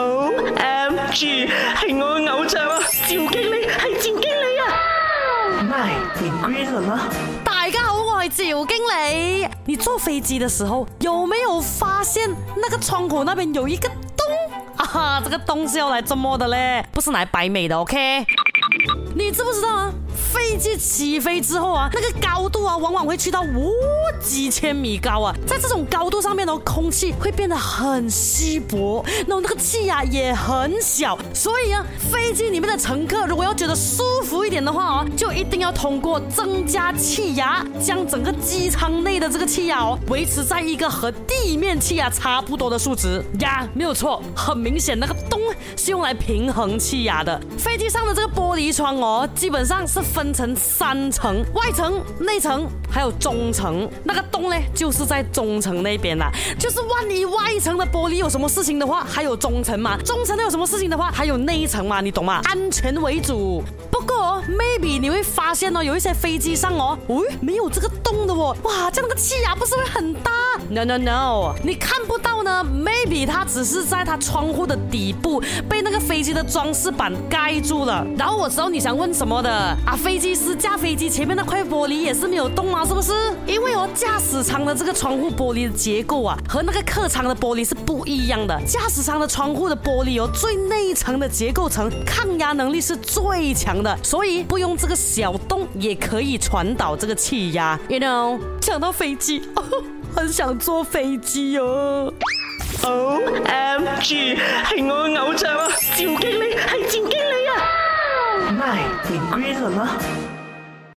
O M G，系我嘅偶像啊！赵经理系赵经理啊！My Green 啦！大家好，我系赵经理。你坐飞机的时候有没有发现那个窗口那边有一个洞？啊哈，这个洞是要来怎么的嘞？不是来摆美，的 OK？你知不知道啊？飞机起飞之后啊，那个高度啊，往往会去到五几千米高啊，在这种高度上面呢，空气会变得很稀薄，那那个气压也很小，所以啊，飞机里面的乘客如果要觉得舒服一点的话哦，就一定要通过增加气压，将整个机舱内的这个气压哦，维持在一个和地面气压差不多的数值。呀，没有错，很明显那个洞是用来平衡气压的。飞机上的这个玻璃窗哦，基本上是。分成三层，外层、内层还有中层，那个洞呢就是在中层那边啦。就是万一外层的玻璃有什么事情的话，还有中层嘛；中层那有什么事情的话，还有内层嘛，你懂吗？安全为主。不过 maybe 你会发现哦，有一些飞机上哦，喂，没有这个洞的哦，哇，这样个气压不是会很大？No no no，你看不到呢，maybe 它只是在它窗户的底部被那个飞机的装饰板盖住了。然后我知道你想问什么的，啊。飞机师驾飞机，前面那块玻璃也是没有动啊，是不是？因为哦，驾驶舱的这个窗户玻璃的结构啊，和那个客舱的玻璃是不一样的。驾驶舱的窗户的玻璃哦，最内层的结构层抗压能力是最强的，所以不用这个小洞也可以传导这个气压。You know，讲到飞机哦，很想坐飞机哦。O M G，给我。你归了么？